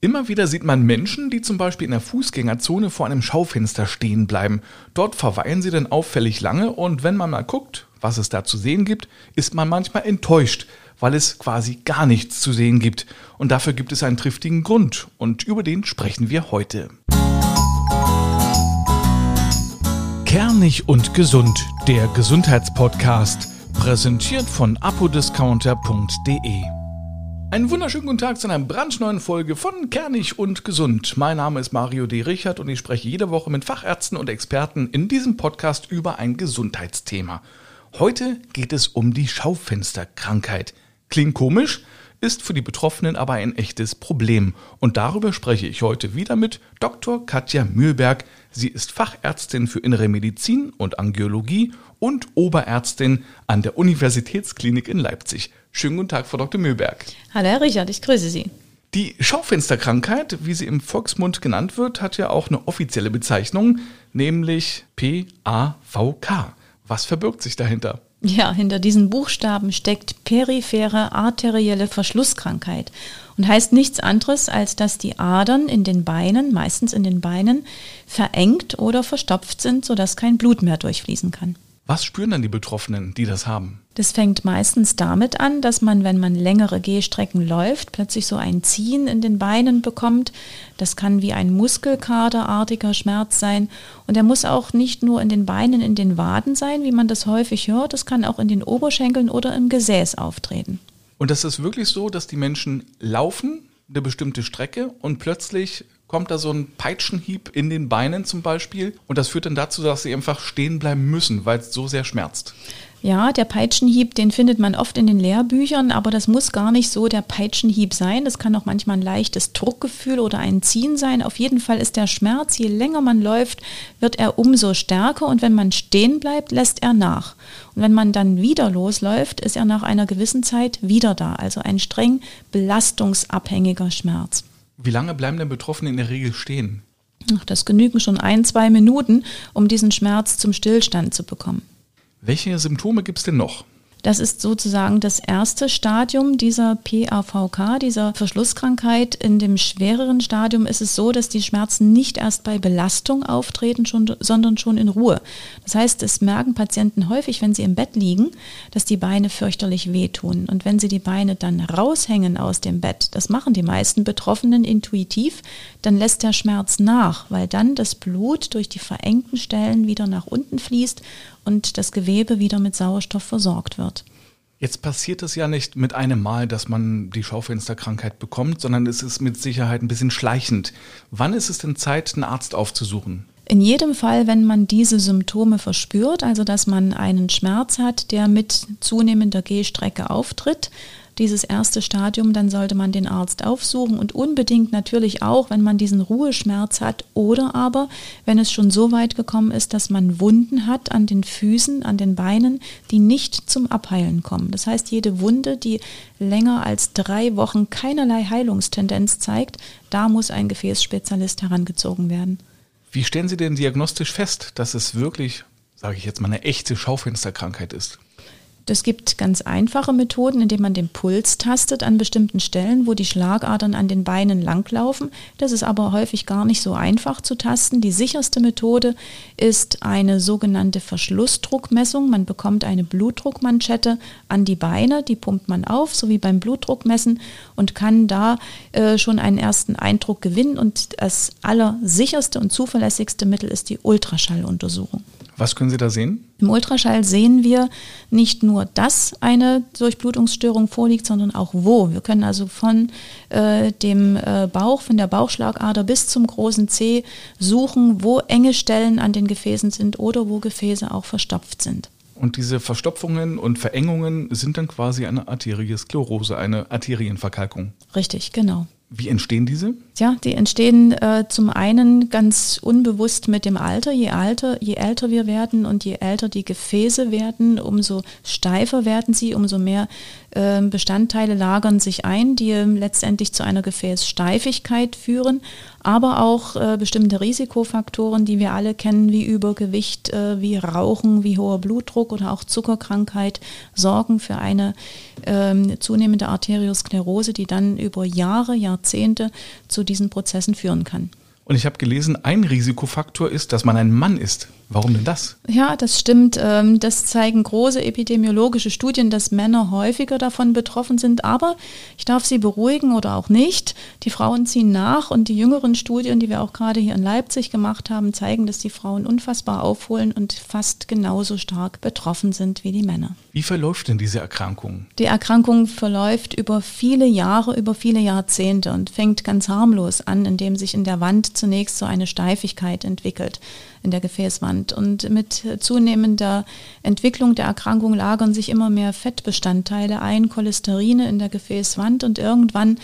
Immer wieder sieht man Menschen, die zum Beispiel in der Fußgängerzone vor einem Schaufenster stehen bleiben. Dort verweilen sie dann auffällig lange und wenn man mal guckt, was es da zu sehen gibt, ist man manchmal enttäuscht, weil es quasi gar nichts zu sehen gibt. Und dafür gibt es einen triftigen Grund und über den sprechen wir heute. Kernig und gesund, der Gesundheitspodcast, präsentiert von apodiscounter.de. Einen wunderschönen guten Tag zu einer brandneuen Folge von Kernig und Gesund. Mein Name ist Mario D. Richard und ich spreche jede Woche mit Fachärzten und Experten in diesem Podcast über ein Gesundheitsthema. Heute geht es um die Schaufensterkrankheit. Klingt komisch, ist für die Betroffenen aber ein echtes Problem. Und darüber spreche ich heute wieder mit Dr. Katja Mühlberg. Sie ist Fachärztin für Innere Medizin und Angiologie und Oberärztin an der Universitätsklinik in Leipzig. Schönen guten Tag, Frau Dr. Mühlberg. Hallo, Herr Richard, ich grüße Sie. Die Schaufensterkrankheit, wie sie im Volksmund genannt wird, hat ja auch eine offizielle Bezeichnung, nämlich PAVK. Was verbirgt sich dahinter? Ja, hinter diesen Buchstaben steckt periphere arterielle Verschlusskrankheit und heißt nichts anderes, als dass die Adern in den Beinen, meistens in den Beinen, verengt oder verstopft sind, sodass kein Blut mehr durchfließen kann. Was spüren dann die Betroffenen, die das haben? Das fängt meistens damit an, dass man, wenn man längere Gehstrecken läuft, plötzlich so ein Ziehen in den Beinen bekommt. Das kann wie ein Muskelkaterartiger Schmerz sein. Und der muss auch nicht nur in den Beinen, in den Waden sein, wie man das häufig hört. Das kann auch in den Oberschenkeln oder im Gesäß auftreten. Und das ist wirklich so, dass die Menschen laufen eine bestimmte Strecke und plötzlich kommt da so ein Peitschenhieb in den Beinen zum Beispiel und das führt dann dazu, dass sie einfach stehen bleiben müssen, weil es so sehr schmerzt. Ja, der Peitschenhieb, den findet man oft in den Lehrbüchern, aber das muss gar nicht so der Peitschenhieb sein. Das kann auch manchmal ein leichtes Druckgefühl oder ein Ziehen sein. Auf jeden Fall ist der Schmerz, je länger man läuft, wird er umso stärker und wenn man stehen bleibt, lässt er nach. Und wenn man dann wieder losläuft, ist er nach einer gewissen Zeit wieder da. Also ein streng belastungsabhängiger Schmerz. Wie lange bleiben denn Betroffene in der Regel stehen? Ach, das genügen schon ein, zwei Minuten, um diesen Schmerz zum Stillstand zu bekommen. Welche Symptome gibt es denn noch? Das ist sozusagen das erste Stadium dieser PAVK, dieser Verschlusskrankheit. In dem schwereren Stadium ist es so, dass die Schmerzen nicht erst bei Belastung auftreten, schon, sondern schon in Ruhe. Das heißt, es merken Patienten häufig, wenn sie im Bett liegen, dass die Beine fürchterlich wehtun. Und wenn sie die Beine dann raushängen aus dem Bett, das machen die meisten Betroffenen intuitiv, dann lässt der Schmerz nach, weil dann das Blut durch die verengten Stellen wieder nach unten fließt und das Gewebe wieder mit Sauerstoff versorgt wird. Jetzt passiert es ja nicht mit einem Mal, dass man die Schaufensterkrankheit bekommt, sondern es ist mit Sicherheit ein bisschen schleichend. Wann ist es denn Zeit, einen Arzt aufzusuchen? In jedem Fall, wenn man diese Symptome verspürt, also dass man einen Schmerz hat, der mit zunehmender Gehstrecke auftritt, dieses erste Stadium, dann sollte man den Arzt aufsuchen und unbedingt natürlich auch, wenn man diesen Ruheschmerz hat oder aber, wenn es schon so weit gekommen ist, dass man Wunden hat an den Füßen, an den Beinen, die nicht zum Abheilen kommen. Das heißt, jede Wunde, die länger als drei Wochen keinerlei Heilungstendenz zeigt, da muss ein Gefäßspezialist herangezogen werden. Wie stellen Sie denn diagnostisch fest, dass es wirklich, sage ich jetzt mal, eine echte Schaufensterkrankheit ist? Es gibt ganz einfache Methoden, indem man den Puls tastet an bestimmten Stellen, wo die Schlagadern an den Beinen langlaufen. Das ist aber häufig gar nicht so einfach zu tasten. Die sicherste Methode ist eine sogenannte Verschlussdruckmessung. Man bekommt eine Blutdruckmanschette an die Beine, die pumpt man auf, so wie beim Blutdruckmessen und kann da äh, schon einen ersten Eindruck gewinnen. Und das allersicherste und zuverlässigste Mittel ist die Ultraschalluntersuchung. Was können Sie da sehen? Im Ultraschall sehen wir nicht nur, dass eine Durchblutungsstörung vorliegt, sondern auch wo. Wir können also von äh, dem äh, Bauch, von der Bauchschlagader bis zum großen C suchen, wo enge Stellen an den Gefäßen sind oder wo Gefäße auch verstopft sind. Und diese Verstopfungen und Verengungen sind dann quasi eine Arteriosklerose, eine Arterienverkalkung. Richtig, genau. Wie entstehen diese? Ja, die entstehen äh, zum einen ganz unbewusst mit dem Alter. Je, alter. je älter wir werden und je älter die Gefäße werden, umso steifer werden sie, umso mehr äh, Bestandteile lagern sich ein, die äh, letztendlich zu einer Gefäßsteifigkeit führen, aber auch äh, bestimmte Risikofaktoren, die wir alle kennen, wie Übergewicht, äh, wie Rauchen, wie hoher Blutdruck oder auch Zuckerkrankheit, sorgen für eine ähm, zunehmende Arteriosklerose, die dann über Jahre, Jahrzehnte zu diesen Prozessen führen kann. Und ich habe gelesen, ein Risikofaktor ist, dass man ein Mann ist. Warum denn das? Ja, das stimmt. Ähm, das zeigen große epidemiologische Studien, dass Männer häufiger davon betroffen sind. Aber ich darf Sie beruhigen oder auch nicht. Die Frauen ziehen nach und die jüngeren Studien, die wir auch gerade hier in Leipzig gemacht haben, zeigen, dass die Frauen unfassbar aufholen und fast genauso stark betroffen sind wie die Männer. Wie verläuft denn diese Erkrankung? Die Erkrankung verläuft über viele Jahre, über viele Jahrzehnte und fängt ganz harmlos an, indem sich in der Wand zunächst so eine Steifigkeit entwickelt in der Gefäßwand. Und mit zunehmender Entwicklung der Erkrankung lagern sich immer mehr Fettbestandteile ein, Cholesterine in der Gefäßwand und irgendwann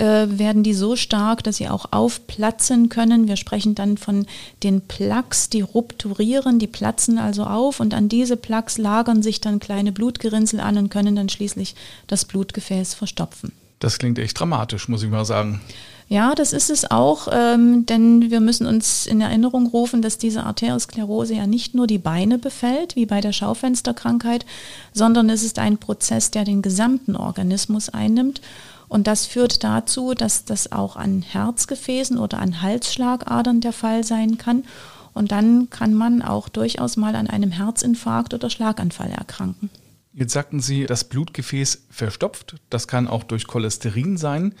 äh, werden die so stark, dass sie auch aufplatzen können. Wir sprechen dann von den Plaques, die rupturieren, die platzen also auf und an diese Plaques lagern sich dann kleine Blutgerinnsel an und können dann schließlich das Blutgefäß verstopfen. Das klingt echt dramatisch, muss ich mal sagen. Ja, das ist es auch, ähm, denn wir müssen uns in Erinnerung rufen, dass diese Arteriosklerose ja nicht nur die Beine befällt, wie bei der Schaufensterkrankheit, sondern es ist ein Prozess, der den gesamten Organismus einnimmt. Und das führt dazu, dass das auch an Herzgefäßen oder an Halsschlagadern der Fall sein kann. Und dann kann man auch durchaus mal an einem Herzinfarkt oder Schlaganfall erkranken. Jetzt sagten Sie, das Blutgefäß verstopft. Das kann auch durch Cholesterin sein.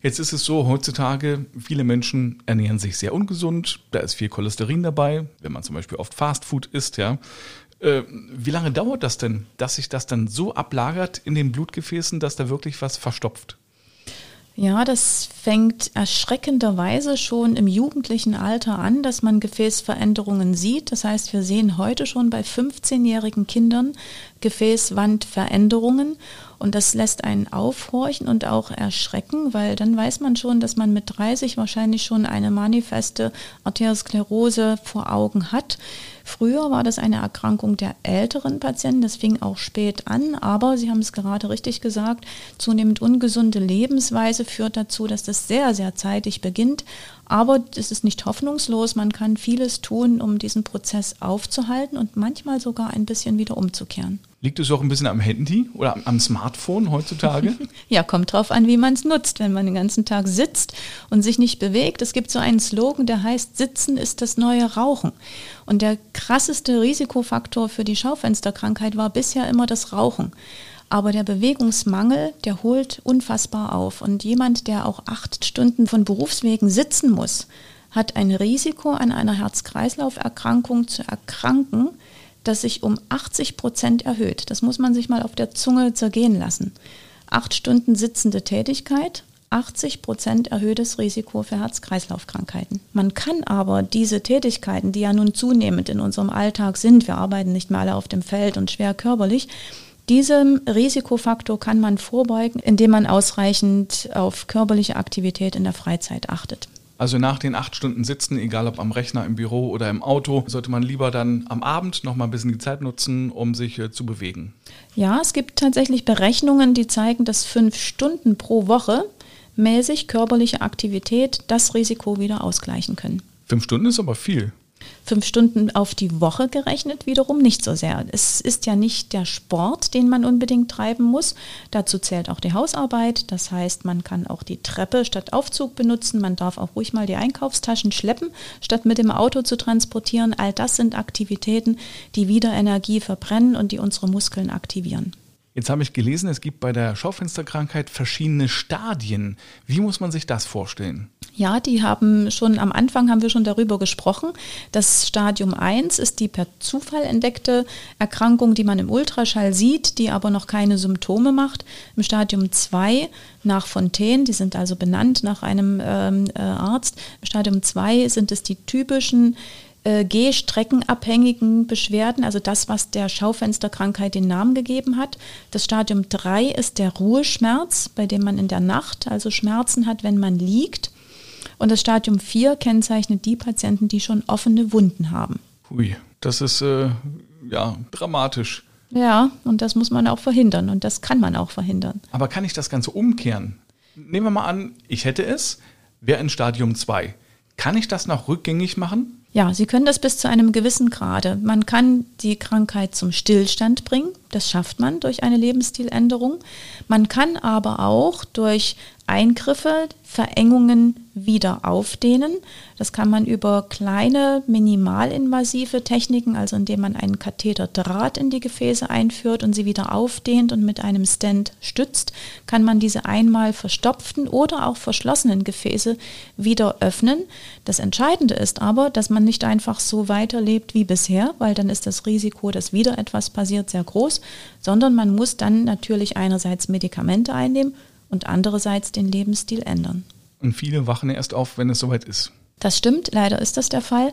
Jetzt ist es so, heutzutage, viele Menschen ernähren sich sehr ungesund. Da ist viel Cholesterin dabei, wenn man zum Beispiel oft Fastfood isst, ja. Äh, wie lange dauert das denn, dass sich das dann so ablagert in den Blutgefäßen, dass da wirklich was verstopft? Ja, das fängt erschreckenderweise schon im jugendlichen Alter an, dass man Gefäßveränderungen sieht. Das heißt, wir sehen heute schon bei 15-jährigen Kindern Gefäßwandveränderungen und das lässt einen aufhorchen und auch erschrecken, weil dann weiß man schon, dass man mit 30 wahrscheinlich schon eine manifeste Arteriosklerose vor Augen hat. Früher war das eine Erkrankung der älteren Patienten, das fing auch spät an, aber Sie haben es gerade richtig gesagt, zunehmend ungesunde Lebensweise führt dazu, dass das sehr, sehr zeitig beginnt. Aber es ist nicht hoffnungslos, man kann vieles tun, um diesen Prozess aufzuhalten und manchmal sogar ein bisschen wieder umzukehren. Liegt es auch ein bisschen am Handy oder am Smartphone heutzutage? ja, kommt drauf an, wie man es nutzt. Wenn man den ganzen Tag sitzt und sich nicht bewegt. Es gibt so einen Slogan, der heißt, Sitzen ist das neue Rauchen. Und der krasseste Risikofaktor für die Schaufensterkrankheit war bisher immer das Rauchen. Aber der Bewegungsmangel, der holt unfassbar auf. Und jemand, der auch acht Stunden von Berufswegen sitzen muss, hat ein Risiko, an einer Herz-Kreislauf-Erkrankung zu erkranken, das sich um 80 Prozent erhöht. Das muss man sich mal auf der Zunge zergehen lassen. Acht Stunden sitzende Tätigkeit, 80 Prozent erhöhtes Risiko für Herz-Kreislauf-Krankheiten. Man kann aber diese Tätigkeiten, die ja nun zunehmend in unserem Alltag sind, wir arbeiten nicht mehr alle auf dem Feld und schwer körperlich, diesem Risikofaktor kann man vorbeugen, indem man ausreichend auf körperliche Aktivität in der Freizeit achtet. Also nach den acht Stunden Sitzen, egal ob am Rechner, im Büro oder im Auto, sollte man lieber dann am Abend noch mal ein bisschen die Zeit nutzen, um sich äh, zu bewegen. Ja, es gibt tatsächlich Berechnungen, die zeigen, dass fünf Stunden pro Woche mäßig körperliche Aktivität das Risiko wieder ausgleichen können. Fünf Stunden ist aber viel fünf Stunden auf die Woche gerechnet wiederum nicht so sehr. Es ist ja nicht der Sport, den man unbedingt treiben muss. Dazu zählt auch die Hausarbeit. Das heißt, man kann auch die Treppe statt Aufzug benutzen. Man darf auch ruhig mal die Einkaufstaschen schleppen, statt mit dem Auto zu transportieren. All das sind Aktivitäten, die wieder Energie verbrennen und die unsere Muskeln aktivieren. Jetzt habe ich gelesen, es gibt bei der Schaufensterkrankheit verschiedene Stadien. Wie muss man sich das vorstellen? Ja, die haben schon am Anfang haben wir schon darüber gesprochen. Das Stadium 1 ist die per Zufall entdeckte Erkrankung, die man im Ultraschall sieht, die aber noch keine Symptome macht. Im Stadium 2 nach Fontaine, die sind also benannt nach einem ähm, äh, Arzt. Im Stadium 2 sind es die typischen äh, Gehstreckenabhängigen Beschwerden, also das, was der Schaufensterkrankheit den Namen gegeben hat. Das Stadium 3 ist der Ruheschmerz, bei dem man in der Nacht also Schmerzen hat, wenn man liegt. Und das Stadium 4 kennzeichnet die Patienten, die schon offene Wunden haben. Hui, das ist äh, ja dramatisch. Ja, und das muss man auch verhindern und das kann man auch verhindern. Aber kann ich das Ganze umkehren? Nehmen wir mal an, ich hätte es, wäre in Stadium 2. Kann ich das noch rückgängig machen? Ja, Sie können das bis zu einem gewissen Grade. Man kann die Krankheit zum Stillstand bringen. Das schafft man durch eine Lebensstiländerung. Man kann aber auch durch Eingriffe, Verengungen wieder aufdehnen. Das kann man über kleine minimalinvasive Techniken, also indem man einen Katheterdraht in die Gefäße einführt und sie wieder aufdehnt und mit einem Stent stützt, kann man diese einmal verstopften oder auch verschlossenen Gefäße wieder öffnen. Das Entscheidende ist aber, dass man nicht einfach so weiterlebt wie bisher, weil dann ist das Risiko, dass wieder etwas passiert, sehr groß, sondern man muss dann natürlich einerseits Medikamente einnehmen und andererseits den Lebensstil ändern. Und viele wachen erst auf, wenn es soweit ist. Das stimmt, leider ist das der Fall.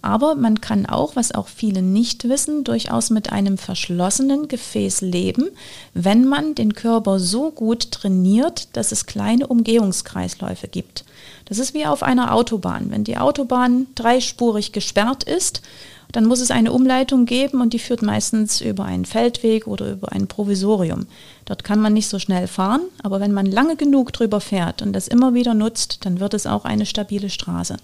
Aber man kann auch, was auch viele nicht wissen, durchaus mit einem verschlossenen Gefäß leben, wenn man den Körper so gut trainiert, dass es kleine Umgehungskreisläufe gibt. Das ist wie auf einer Autobahn. Wenn die Autobahn dreispurig gesperrt ist dann muss es eine Umleitung geben und die führt meistens über einen Feldweg oder über ein Provisorium. Dort kann man nicht so schnell fahren, aber wenn man lange genug drüber fährt und das immer wieder nutzt, dann wird es auch eine stabile Straße.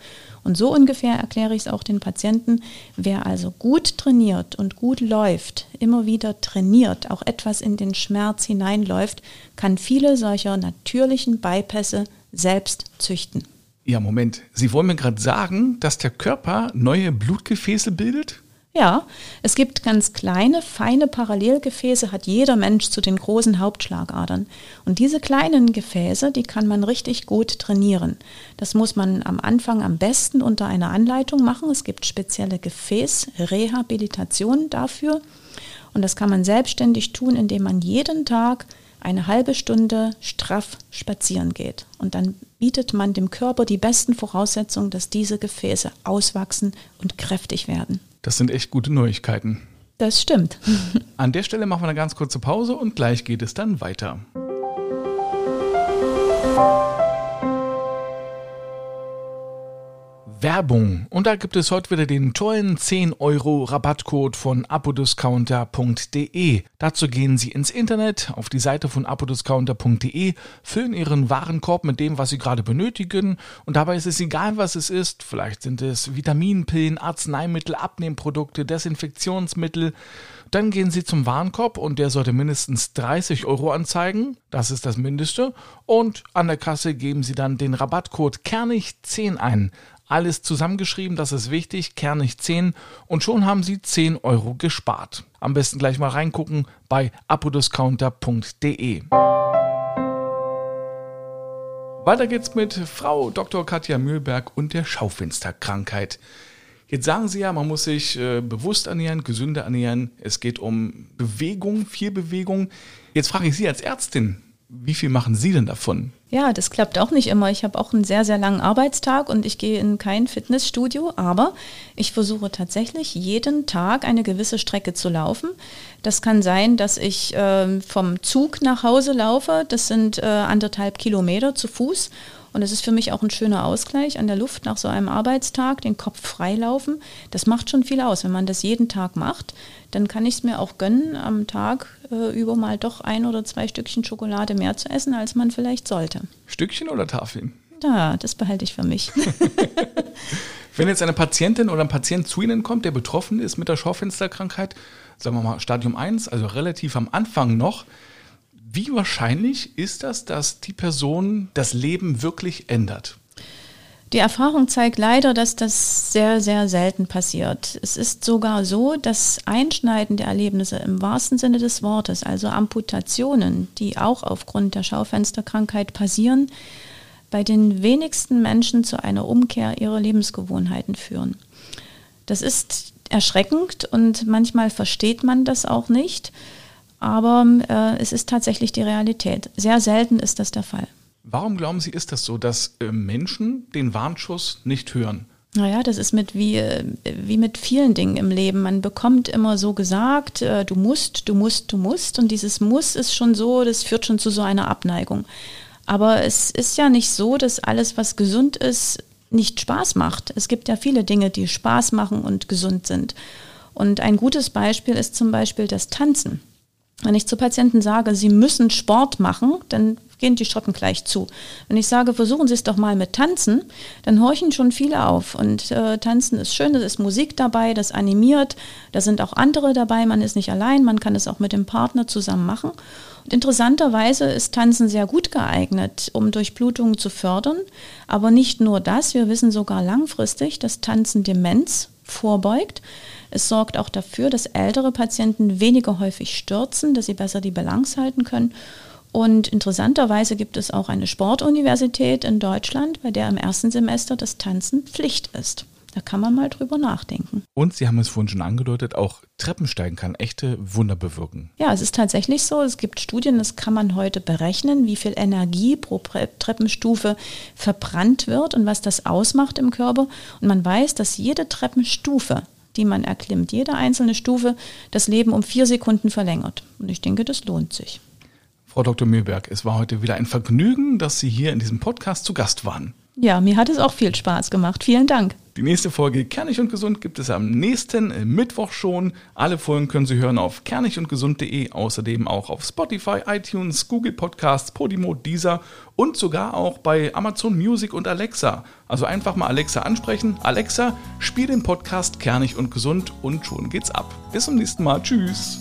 Und so ungefähr erkläre ich es auch den Patienten. Wer also gut trainiert und gut läuft, immer wieder trainiert, auch etwas in den Schmerz hineinläuft, kann viele solcher natürlichen Bypässe selbst züchten. Ja, Moment. Sie wollen mir gerade sagen, dass der Körper neue Blutgefäße bildet? Ja, es gibt ganz kleine, feine Parallelgefäße, hat jeder Mensch zu den großen Hauptschlagadern. Und diese kleinen Gefäße, die kann man richtig gut trainieren. Das muss man am Anfang am besten unter einer Anleitung machen. Es gibt spezielle Gefäßrehabilitationen dafür. Und das kann man selbstständig tun, indem man jeden Tag eine halbe Stunde straff spazieren geht. Und dann bietet man dem Körper die besten Voraussetzungen, dass diese Gefäße auswachsen und kräftig werden. Das sind echt gute Neuigkeiten. Das stimmt. An der Stelle machen wir eine ganz kurze Pause und gleich geht es dann weiter. Werbung. Und da gibt es heute wieder den tollen 10 Euro Rabattcode von apodiscounter.de. Dazu gehen Sie ins Internet auf die Seite von apodiscounter.de, füllen Ihren Warenkorb mit dem, was Sie gerade benötigen. Und dabei ist es egal, was es ist. Vielleicht sind es Vitaminpillen, Arzneimittel, Abnehmprodukte, Desinfektionsmittel. Dann gehen Sie zum Warenkorb und der sollte mindestens 30 Euro anzeigen. Das ist das Mindeste. Und an der Kasse geben Sie dann den Rabattcode Kernig10 ein. Alles zusammengeschrieben, das ist wichtig, kernig 10 und schon haben Sie 10 Euro gespart. Am besten gleich mal reingucken bei apodiscounter.de. Weiter geht's mit Frau Dr. Katja Mühlberg und der Schaufensterkrankheit. Jetzt sagen Sie ja, man muss sich äh, bewusst ernähren, gesünder ernähren. Es geht um Bewegung, viel Bewegung. Jetzt frage ich Sie als Ärztin, wie viel machen Sie denn davon? Ja, das klappt auch nicht immer. Ich habe auch einen sehr, sehr langen Arbeitstag und ich gehe in kein Fitnessstudio, aber ich versuche tatsächlich jeden Tag eine gewisse Strecke zu laufen. Das kann sein, dass ich äh, vom Zug nach Hause laufe. Das sind äh, anderthalb Kilometer zu Fuß und es ist für mich auch ein schöner Ausgleich an der Luft nach so einem Arbeitstag, den Kopf freilaufen. Das macht schon viel aus. Wenn man das jeden Tag macht, dann kann ich es mir auch gönnen, am Tag äh, über mal doch ein oder zwei Stückchen Schokolade mehr zu essen, als man vielleicht sollte. Stückchen oder Tafeln? Ja, das behalte ich für mich. Wenn jetzt eine Patientin oder ein Patient zu Ihnen kommt, der betroffen ist mit der Schaufensterkrankheit, sagen wir mal Stadium 1, also relativ am Anfang noch, wie wahrscheinlich ist das, dass die Person das Leben wirklich ändert? Die Erfahrung zeigt leider, dass das sehr, sehr selten passiert. Es ist sogar so, dass einschneidende Erlebnisse im wahrsten Sinne des Wortes, also Amputationen, die auch aufgrund der Schaufensterkrankheit passieren, bei den wenigsten Menschen zu einer Umkehr ihrer Lebensgewohnheiten führen. Das ist erschreckend und manchmal versteht man das auch nicht aber äh, es ist tatsächlich die Realität. Sehr selten ist das der Fall. Warum glauben Sie, ist das so, dass äh, Menschen den Warnschuss nicht hören? Naja, das ist mit wie, äh, wie mit vielen Dingen im Leben. Man bekommt immer so gesagt, äh, du musst, du musst, du musst. Und dieses Muss ist schon so, das führt schon zu so einer Abneigung. Aber es ist ja nicht so, dass alles, was gesund ist, nicht Spaß macht. Es gibt ja viele Dinge, die Spaß machen und gesund sind. Und ein gutes Beispiel ist zum Beispiel das Tanzen. Wenn ich zu Patienten sage, sie müssen Sport machen, dann gehen die Strippen gleich zu. Wenn ich sage, versuchen Sie es doch mal mit Tanzen, dann horchen schon viele auf. Und äh, Tanzen ist schön, da ist Musik dabei, das animiert, da sind auch andere dabei, man ist nicht allein, man kann es auch mit dem Partner zusammen machen. Und interessanterweise ist Tanzen sehr gut geeignet, um Durchblutungen zu fördern. Aber nicht nur das, wir wissen sogar langfristig, dass Tanzen Demenz vorbeugt. Es sorgt auch dafür, dass ältere Patienten weniger häufig stürzen, dass sie besser die Balance halten können. Und interessanterweise gibt es auch eine Sportuniversität in Deutschland, bei der im ersten Semester das Tanzen Pflicht ist. Da kann man mal drüber nachdenken. Und Sie haben es vorhin schon angedeutet, auch Treppensteigen kann echte Wunder bewirken. Ja, es ist tatsächlich so. Es gibt Studien, das kann man heute berechnen, wie viel Energie pro Treppenstufe verbrannt wird und was das ausmacht im Körper. Und man weiß, dass jede Treppenstufe die man erklimmt, jede einzelne Stufe das Leben um vier Sekunden verlängert. Und ich denke, das lohnt sich. Frau Dr. Mühlberg, es war heute wieder ein Vergnügen, dass Sie hier in diesem Podcast zu Gast waren. Ja, mir hat es auch viel Spaß gemacht. Vielen Dank. Die nächste Folge Kernig und Gesund gibt es am nächsten Mittwoch schon. Alle Folgen können Sie hören auf kernigundgesund.de, außerdem auch auf Spotify, iTunes, Google Podcasts, Podimo, Deezer und sogar auch bei Amazon Music und Alexa. Also einfach mal Alexa ansprechen. Alexa, spiel den Podcast Kernig und Gesund und schon geht's ab. Bis zum nächsten Mal. Tschüss.